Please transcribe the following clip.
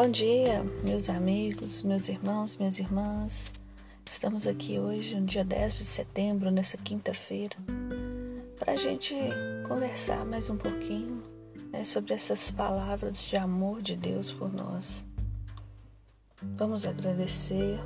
Bom dia, meus amigos, meus irmãos, minhas irmãs. Estamos aqui hoje, no dia 10 de setembro, nessa quinta-feira, para a gente conversar mais um pouquinho né, sobre essas palavras de amor de Deus por nós. Vamos agradecer